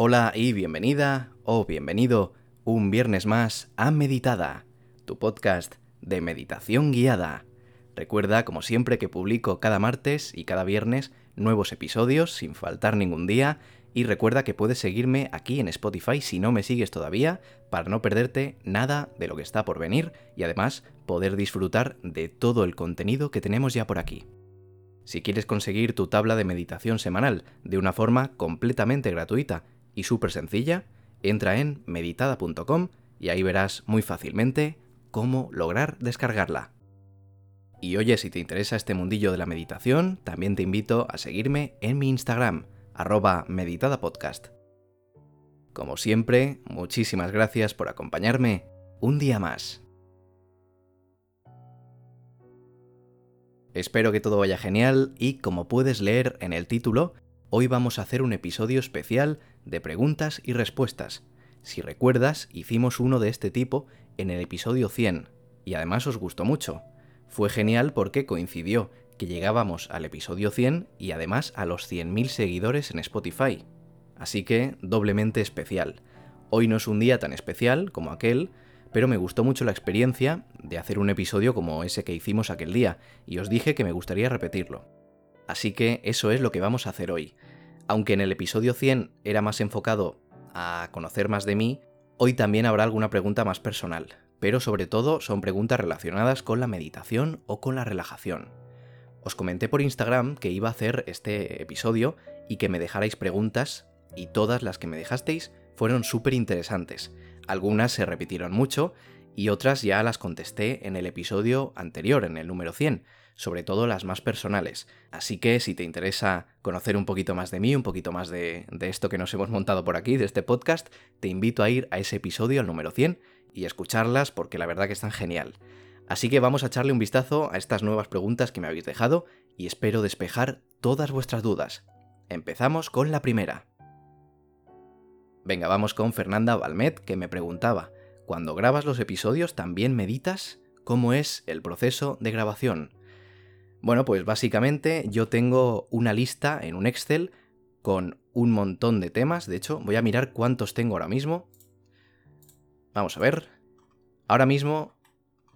Hola y bienvenida o bienvenido un viernes más a Meditada, tu podcast de meditación guiada. Recuerda, como siempre, que publico cada martes y cada viernes nuevos episodios sin faltar ningún día y recuerda que puedes seguirme aquí en Spotify si no me sigues todavía para no perderte nada de lo que está por venir y además poder disfrutar de todo el contenido que tenemos ya por aquí. Si quieres conseguir tu tabla de meditación semanal de una forma completamente gratuita y súper sencilla, entra en meditada.com y ahí verás muy fácilmente cómo lograr descargarla. Y oye, si te interesa este mundillo de la meditación, también te invito a seguirme en mi Instagram, arroba meditadapodcast. Como siempre, muchísimas gracias por acompañarme un día más. Espero que todo vaya genial y como puedes leer en el título, hoy vamos a hacer un episodio especial de preguntas y respuestas. Si recuerdas, hicimos uno de este tipo en el episodio 100 y además os gustó mucho. Fue genial porque coincidió que llegábamos al episodio 100 y además a los 100.000 seguidores en Spotify. Así que doblemente especial. Hoy no es un día tan especial como aquel, pero me gustó mucho la experiencia de hacer un episodio como ese que hicimos aquel día, y os dije que me gustaría repetirlo. Así que eso es lo que vamos a hacer hoy. Aunque en el episodio 100 era más enfocado a conocer más de mí, hoy también habrá alguna pregunta más personal, pero sobre todo son preguntas relacionadas con la meditación o con la relajación. Os comenté por Instagram que iba a hacer este episodio y que me dejarais preguntas, y todas las que me dejasteis fueron súper interesantes. Algunas se repitieron mucho y otras ya las contesté en el episodio anterior, en el número 100, sobre todo las más personales. Así que si te interesa conocer un poquito más de mí, un poquito más de, esto que nos hemos montado por aquí, de este podcast, te invito a ir a ese episodio, al número 100, y escucharlas porque la verdad que están genial. Así que vamos a echarle un vistazo a estas nuevas preguntas que me habéis dejado y espero despejar todas vuestras dudas. Empezamos con la primera. Venga, vamos con Fernanda Balmet, que me preguntaba, cuando grabas los episodios también meditas? ¿Cómo es el proceso de grabación? Bueno, pues básicamente yo tengo una lista en un Excel con un montón de temas, de hecho voy a mirar cuántos tengo ahora mismo. Vamos a ver. Ahora mismo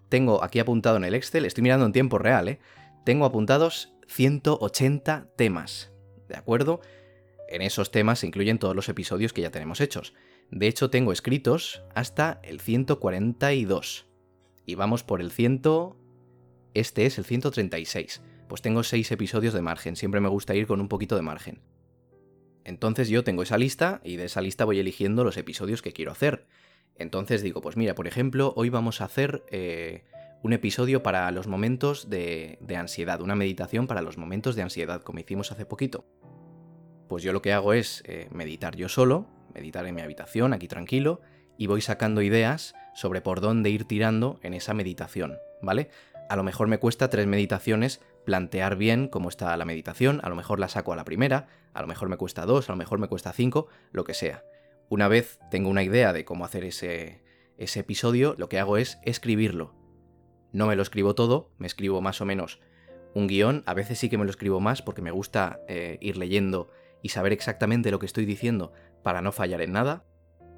tengo aquí apuntado en el Excel, estoy mirando en tiempo real, ¿eh? tengo apuntados 180 temas, ¿de acuerdo? En esos temas se incluyen todos los episodios que ya tenemos hechos. De hecho, tengo escritos hasta el 142. Y vamos por el 100... Este es el 136. Pues tengo 6 episodios de margen. Siempre me gusta ir con un poquito de margen. Entonces yo tengo esa lista y de esa lista voy eligiendo los episodios que quiero hacer. Entonces digo, pues mira, por ejemplo, hoy vamos a hacer eh, un episodio para los momentos de, ansiedad, una meditación para los momentos de ansiedad, como hicimos hace poquito. Pues yo lo que hago es eh, meditar yo solo, meditar en mi habitación, aquí tranquilo, y voy sacando ideas sobre por dónde ir tirando en esa meditación, ¿vale? A lo mejor me cuesta tres meditaciones plantear bien cómo está la meditación, a lo mejor la saco a la primera, a lo mejor me cuesta dos, a lo mejor me cuesta cinco, lo que sea. Una vez tengo una idea de cómo hacer ese, ese episodio, lo que hago es escribirlo. No me lo escribo todo, me escribo más o menos un guion, a veces sí que me lo escribo más porque me gusta eh, ir leyendo y saber exactamente lo que estoy diciendo para no fallar en nada.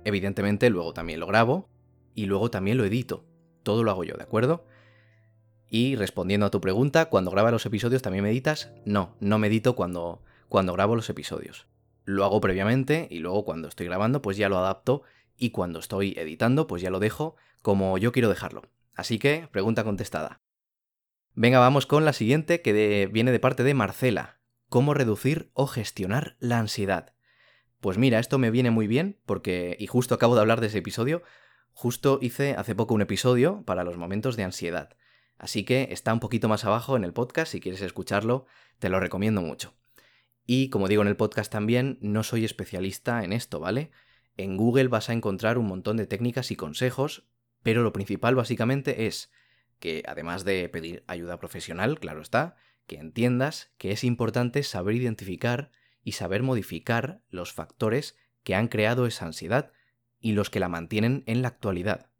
Evidentemente luego también lo grabo y luego también lo edito. Todo lo hago yo, ¿de acuerdo? Y respondiendo a tu pregunta, cuando grabas los episodios también meditas? No, no medito cuando, cuando grabo los episodios lo hago previamente y luego cuando estoy grabando pues ya lo adapto y cuando estoy editando pues ya lo dejo como yo quiero dejarlo. Así que, pregunta contestada. Venga, vamos con la siguiente que viene de parte de Marcela. ¿Cómo reducir o gestionar la ansiedad? Pues mira, esto me viene muy bien porque, y justo acabo de hablar de ese episodio, justo hice hace poco un episodio para los momentos de ansiedad. Así que está un poquito más abajo en el podcast, si quieres escucharlo, te lo recomiendo mucho. Y como digo en el podcast también, no soy especialista en esto, ¿vale? En Google vas a encontrar un montón de técnicas y consejos, pero lo principal básicamente es que además de pedir ayuda profesional, claro está, que entiendas que es importante saber identificar y saber modificar los factores que han creado esa ansiedad y los que la mantienen en la actualidad.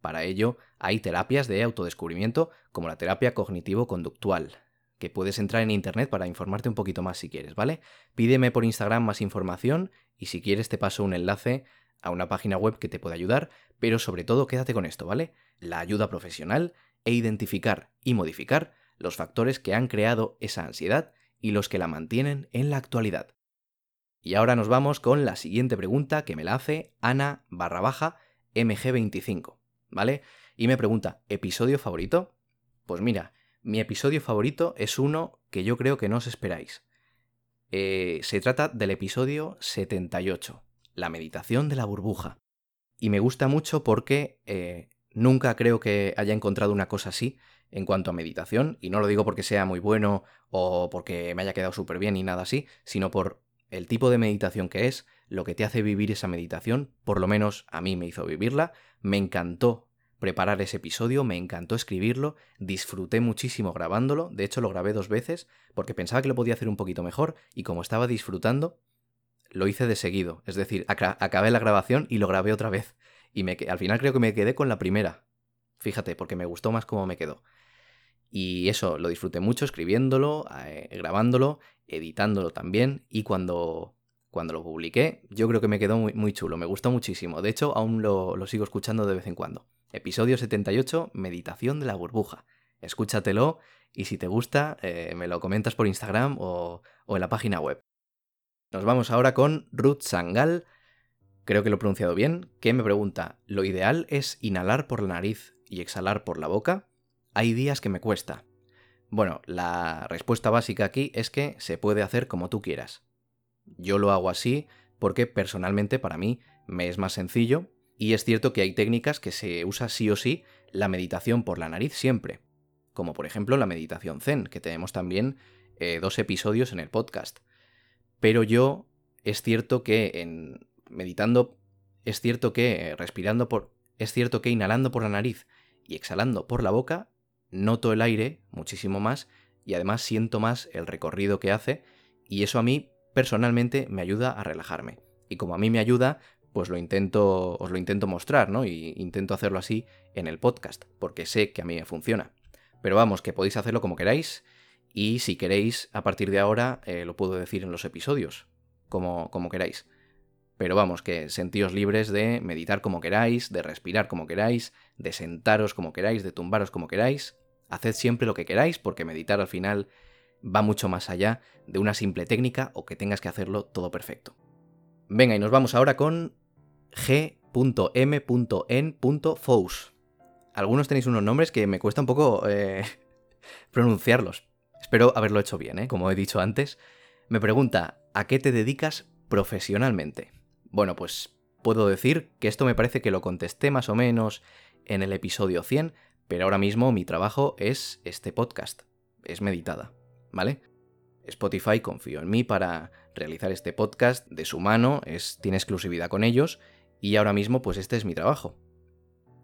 Para ello hay terapias de autodescubrimiento como la terapia cognitivo-conductual, que puedes entrar en internet para informarte un poquito más si quieres, ¿vale? Pídeme por Instagram más información y si quieres te paso un enlace a una página web que te puede ayudar, pero sobre todo quédate con esto, ¿vale? La ayuda profesional e identificar y modificar los factores que han creado esa ansiedad y los que la mantienen en la actualidad. Y ahora nos vamos con la siguiente pregunta que me la hace Ana barra baja MG25, ¿vale? Y me pregunta, ¿episodio favorito? Pues mira, mi episodio favorito es uno que yo creo que no os esperáis. Eh, se trata del episodio 78, la meditación de la burbuja. Y me gusta mucho porque eh, nunca creo que haya encontrado una cosa así en cuanto a meditación, y no lo digo porque sea muy bueno o porque me haya quedado súper bien ni nada así, sino por el tipo de meditación que es, lo que te hace vivir esa meditación, por lo menos a mí me hizo vivirla, me encantó preparar ese episodio, me encantó escribirlo, disfruté muchísimo grabándolo, de hecho lo grabé dos veces porque pensaba que lo podía hacer un poquito mejor y como estaba disfrutando, lo hice de seguido, es decir, acabé la grabación y lo grabé otra vez, y al final creo que me quedé con la primera, fíjate, porque me gustó más cómo me quedó. Y eso, lo disfruté mucho escribiéndolo, eh, grabándolo, editándolo también. Y cuando, cuando lo publiqué, yo creo que me quedó muy, chulo, me gustó muchísimo. De hecho, aún lo, sigo escuchando de vez en cuando. Episodio 78, Meditación de la burbuja. Escúchatelo y si te gusta, eh, me lo comentas por Instagram o, o en la página web. Nos vamos ahora con Ruth Sangal, creo que lo he pronunciado bien, que me pregunta, ¿lo ideal es inhalar por la nariz y exhalar por la boca? Hay días que me cuesta. Bueno, la respuesta básica aquí es que se puede hacer como tú quieras. Yo lo hago así porque personalmente para mí me es más sencillo y es cierto que hay técnicas que se usa sí o sí la meditación por la nariz siempre, como por ejemplo la meditación zen, que tenemos también eh, dos episodios en el podcast. Pero yo es cierto que en meditando, es cierto que respirando por, es cierto que inhalando por la nariz y exhalando por la boca noto el aire muchísimo más y además siento más el recorrido que hace y eso a mí personalmente me ayuda a relajarme. Y como a mí me ayuda, pues lo intento, os lo intento mostrar, ¿no? Y intento hacerlo así en el podcast, porque sé que a mí me funciona. Pero vamos, que podéis hacerlo como queráis y si queréis, a partir de ahora, eh, lo puedo decir en los episodios, como, como queráis. Pero vamos, que sentíos libres de meditar como queráis, de respirar como queráis, de sentaros como queráis, de tumbaros como queráis. Haced siempre lo que queráis, porque meditar al final va mucho más allá de una simple técnica o que tengas que hacerlo todo perfecto. Venga, y nos vamos ahora con g.m.n.fous. Algunos tenéis unos nombres que me cuesta un poco eh, pronunciarlos. Espero haberlo hecho bien, ¿eh? como he dicho antes. Me pregunta, ¿a qué te dedicas profesionalmente? Bueno, pues puedo decir que esto me parece que lo contesté más o menos en el episodio 100, pero ahora mismo mi trabajo es este podcast, es meditada, ¿vale? Spotify confío en mí para realizar este podcast de su mano, es, tiene exclusividad con ellos y ahora mismo pues este es mi trabajo.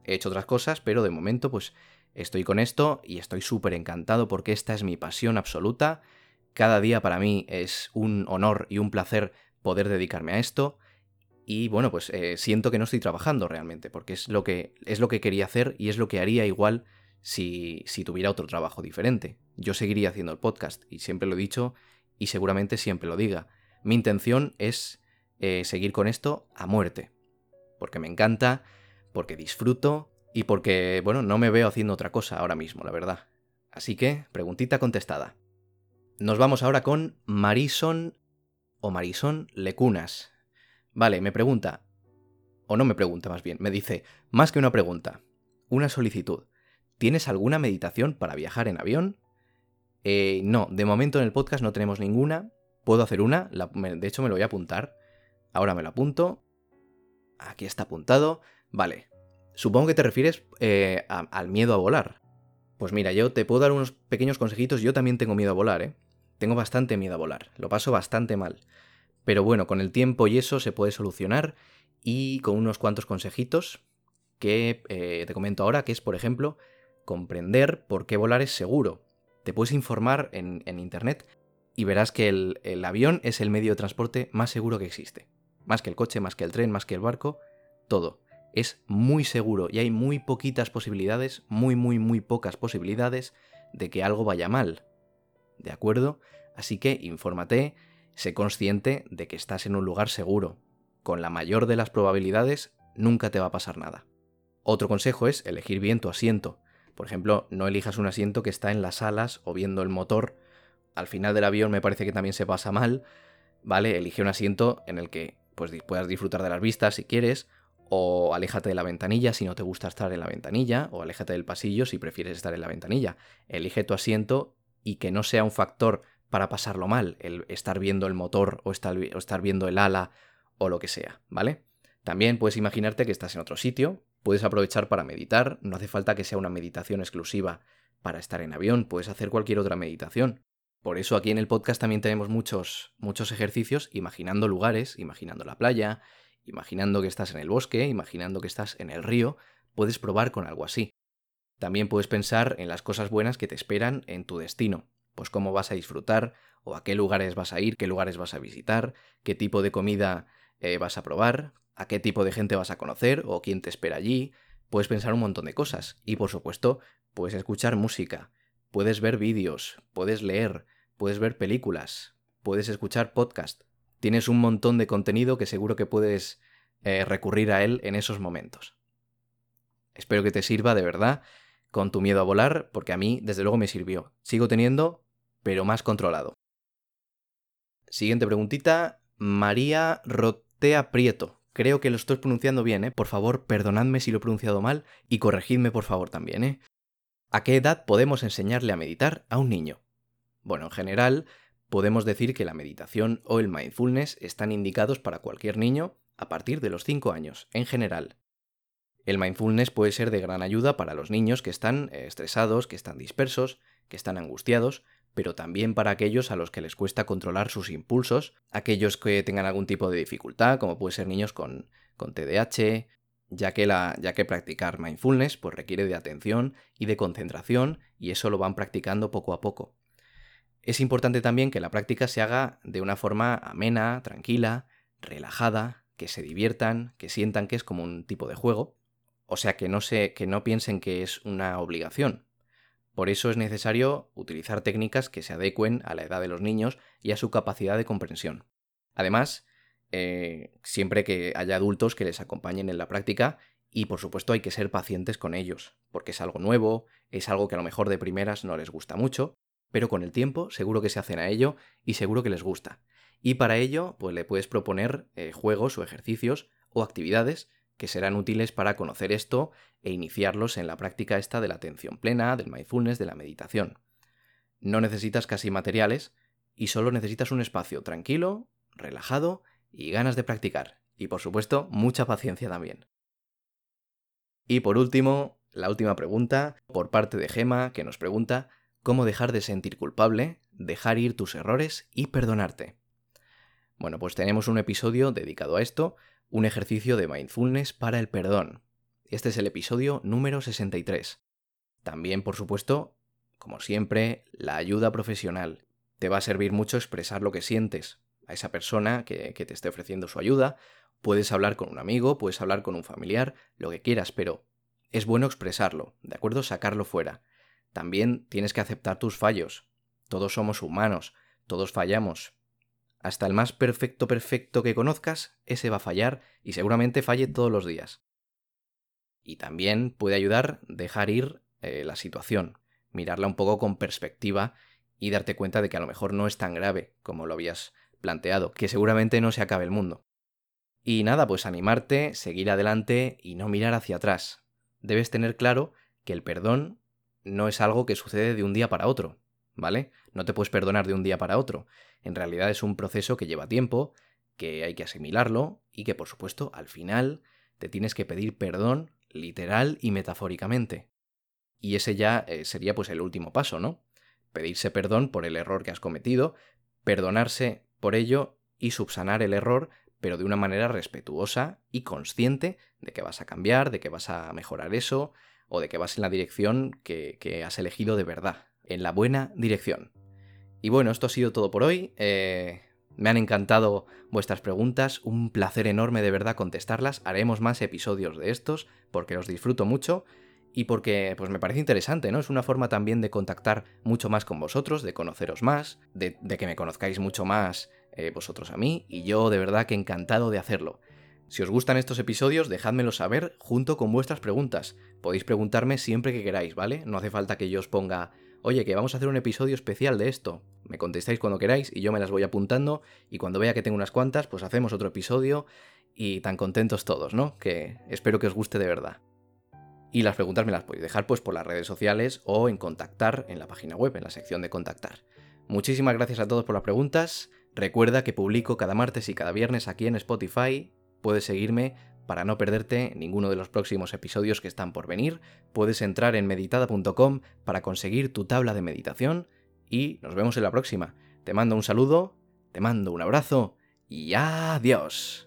He hecho otras cosas, pero de momento pues estoy con esto y estoy súper encantado porque esta es mi pasión absoluta. Cada día para mí es un honor y un placer poder dedicarme a esto. Y bueno, pues eh, siento que no estoy trabajando realmente, porque es lo, que, es lo que quería hacer y es lo que haría igual si, si tuviera otro trabajo diferente. Yo seguiría haciendo el podcast, y siempre lo he dicho, y seguramente siempre lo diga. Mi intención es eh, seguir con esto a muerte, porque me encanta, porque disfruto y porque, bueno, no me veo haciendo otra cosa ahora mismo, la verdad. Así que, preguntita contestada. Nos vamos ahora con Marison o Marison Lecunas. Vale, me pregunta, o no me pregunta más bien, me dice, más que una pregunta, una solicitud. ¿Tienes alguna meditación para viajar en avión? Eh, no, de momento en el podcast no tenemos ninguna. Puedo hacer una, de hecho me lo voy a apuntar. Ahora me lo apunto. Aquí está apuntado. Vale. Supongo que te refieres eh, al miedo a volar. Pues mira, yo te puedo dar unos pequeños consejitos. Yo también tengo miedo a volar, ¿eh? Tengo bastante miedo a volar. Lo paso bastante mal. Pero bueno, con el tiempo y eso se puede solucionar y con unos cuantos consejitos que eh, te comento ahora, que es, por ejemplo, comprender por qué volar es seguro. Te puedes informar en, Internet y verás que el, el avión es el medio de transporte más seguro que existe. Más que el coche, más que el tren, más que el barco, todo. Es muy seguro y hay muy poquitas posibilidades, muy, muy, muy pocas posibilidades de que algo vaya mal. ¿De acuerdo? Así que infórmate, sé consciente de que estás en un lugar seguro, con la mayor de las probabilidades nunca te va a pasar nada. Otro consejo es elegir bien tu asiento. Por ejemplo, no elijas un asiento que está en las alas o viendo el motor. Al final del avión me parece que también se pasa mal. ¿Vale? Elige un asiento en el que pues, puedas disfrutar de las vistas si quieres, o aléjate de la ventanilla si no te gusta estar en la ventanilla, o aléjate del pasillo si prefieres estar en la ventanilla. Elige tu asiento y que no sea un factor para pasarlo mal, el estar viendo el motor o estar, o estar viendo el ala o lo que sea, ¿vale? También puedes imaginarte que estás en otro sitio, puedes aprovechar para meditar, no hace falta que sea una meditación exclusiva para estar en avión, puedes hacer cualquier otra meditación. Por eso aquí en el podcast también tenemos muchos, muchos ejercicios imaginando lugares, imaginando la playa, imaginando que estás en el bosque, imaginando que estás en el río, puedes probar con algo así. También puedes pensar en las cosas buenas que te esperan en tu destino, pues cómo vas a disfrutar, o a qué lugares vas a ir, qué lugares vas a visitar, qué tipo de comida eh, vas a probar, a qué tipo de gente vas a conocer o quién te espera allí. Puedes pensar un montón de cosas. Y por supuesto, puedes escuchar música, puedes ver vídeos, puedes leer, puedes ver películas, puedes escuchar podcast. Tienes un montón de contenido que seguro que puedes eh, recurrir a él en esos momentos. Espero que te sirva de verdad con tu miedo a volar, porque a mí desde luego me sirvió. Sigo teniendo, pero más controlado. Siguiente preguntita, María Rotea Prieto. Creo que lo estoy pronunciando bien, ¿eh? Por favor, perdonadme si lo he pronunciado mal y corregidme por favor también, ¿eh? ¿A qué edad podemos enseñarle a meditar a un niño? Bueno, en general, podemos decir que la meditación o el mindfulness están indicados para cualquier niño a partir de los 5 años, en general. El mindfulness puede ser de gran ayuda para los niños que están eh, estresados, que están dispersos, que están angustiados, pero también para aquellos a los que les cuesta controlar sus impulsos, aquellos que tengan algún tipo de dificultad, como puede ser niños con, con TDAH, ya que, la, ya que practicar mindfulness pues, requiere de atención y de concentración, y eso lo van practicando poco a poco. Es importante también que la práctica se haga de una forma amena, tranquila, relajada, que se diviertan, que sientan que es como un tipo de juego, o sea que no, se, que no piensen que es una obligación. Por eso es necesario utilizar técnicas que se adecuen a la edad de los niños y a su capacidad de comprensión. Además, eh, siempre que haya adultos que les acompañen en la práctica y por supuesto hay que ser pacientes con ellos, porque es algo nuevo, es algo que a lo mejor de primeras no les gusta mucho, pero con el tiempo seguro que se hacen a ello y seguro que les gusta. Y para ello, pues le puedes proponer eh, juegos o ejercicios o actividades que serán útiles para conocer esto e iniciarlos en la práctica esta de la atención plena, del mindfulness, de la meditación. No necesitas casi materiales y solo necesitas un espacio tranquilo, relajado y ganas de practicar. Y por supuesto, mucha paciencia también. Y por último, la última pregunta, por parte de Gema, que nos pregunta cómo dejar de sentir culpable, dejar ir tus errores y perdonarte. Bueno, pues tenemos un episodio dedicado a esto, un ejercicio de mindfulness para el perdón. Este es el episodio número 63. También, por supuesto, como siempre, la ayuda profesional. Te va a servir mucho expresar lo que sientes a esa persona que, que te esté ofreciendo su ayuda. Puedes hablar con un amigo, puedes hablar con un familiar, lo que quieras, pero es bueno expresarlo, ¿de acuerdo? Sacarlo fuera. También tienes que aceptar tus fallos. Todos somos humanos, todos fallamos. Hasta el más perfecto perfecto que conozcas, ese va a fallar y seguramente falle todos los días. Y también puede ayudar dejar ir eh, la situación, mirarla un poco con perspectiva y darte cuenta de que a lo mejor no es tan grave como lo habías planteado, que seguramente no se acabe el mundo. Y nada, pues animarte, seguir adelante y no mirar hacia atrás. Debes tener claro que el perdón no es algo que sucede de un día para otro, ¿vale? No te puedes perdonar de un día para otro. En realidad es un proceso que lleva tiempo, que hay que asimilarlo y que por supuesto al final te tienes que pedir perdón literal y metafóricamente. Y ese ya eh, sería pues el último paso, ¿no? Pedirse perdón por el error que has cometido, perdonarse por ello y subsanar el error, pero de una manera respetuosa y consciente de que vas a cambiar, de que vas a mejorar eso, o de que vas en la dirección que, has elegido de verdad, en la buena dirección. Y bueno, esto ha sido todo por hoy. Eh, me han encantado vuestras preguntas, un placer enorme de verdad contestarlas. Haremos más episodios de estos porque los disfruto mucho y porque pues me parece interesante, ¿no? Es una forma también de contactar mucho más con vosotros, de conoceros más, de, que me conozcáis mucho más eh, vosotros a mí y yo de verdad que encantado de hacerlo. Si os gustan estos episodios, dejádmelo saber junto con vuestras preguntas. Podéis preguntarme siempre que queráis, ¿vale? No hace falta que yo os ponga, oye, que vamos a hacer un episodio especial de esto. Me contestáis cuando queráis y yo me las voy apuntando y cuando vea que tengo unas cuantas, pues hacemos otro episodio y tan contentos todos, ¿no? Que espero que os guste de verdad. Y las preguntas me las podéis dejar pues por las redes sociales o en contactar en la página web, en la sección de contactar. Muchísimas gracias a todos por las preguntas. Recuerda que publico cada martes y cada viernes aquí en Spotify Puedes seguirme para no perderte ninguno de los próximos episodios que están por venir. Puedes entrar en meditada.com para conseguir tu tabla de meditación y nos vemos en la próxima. Te mando un saludo, te mando un abrazo y adiós.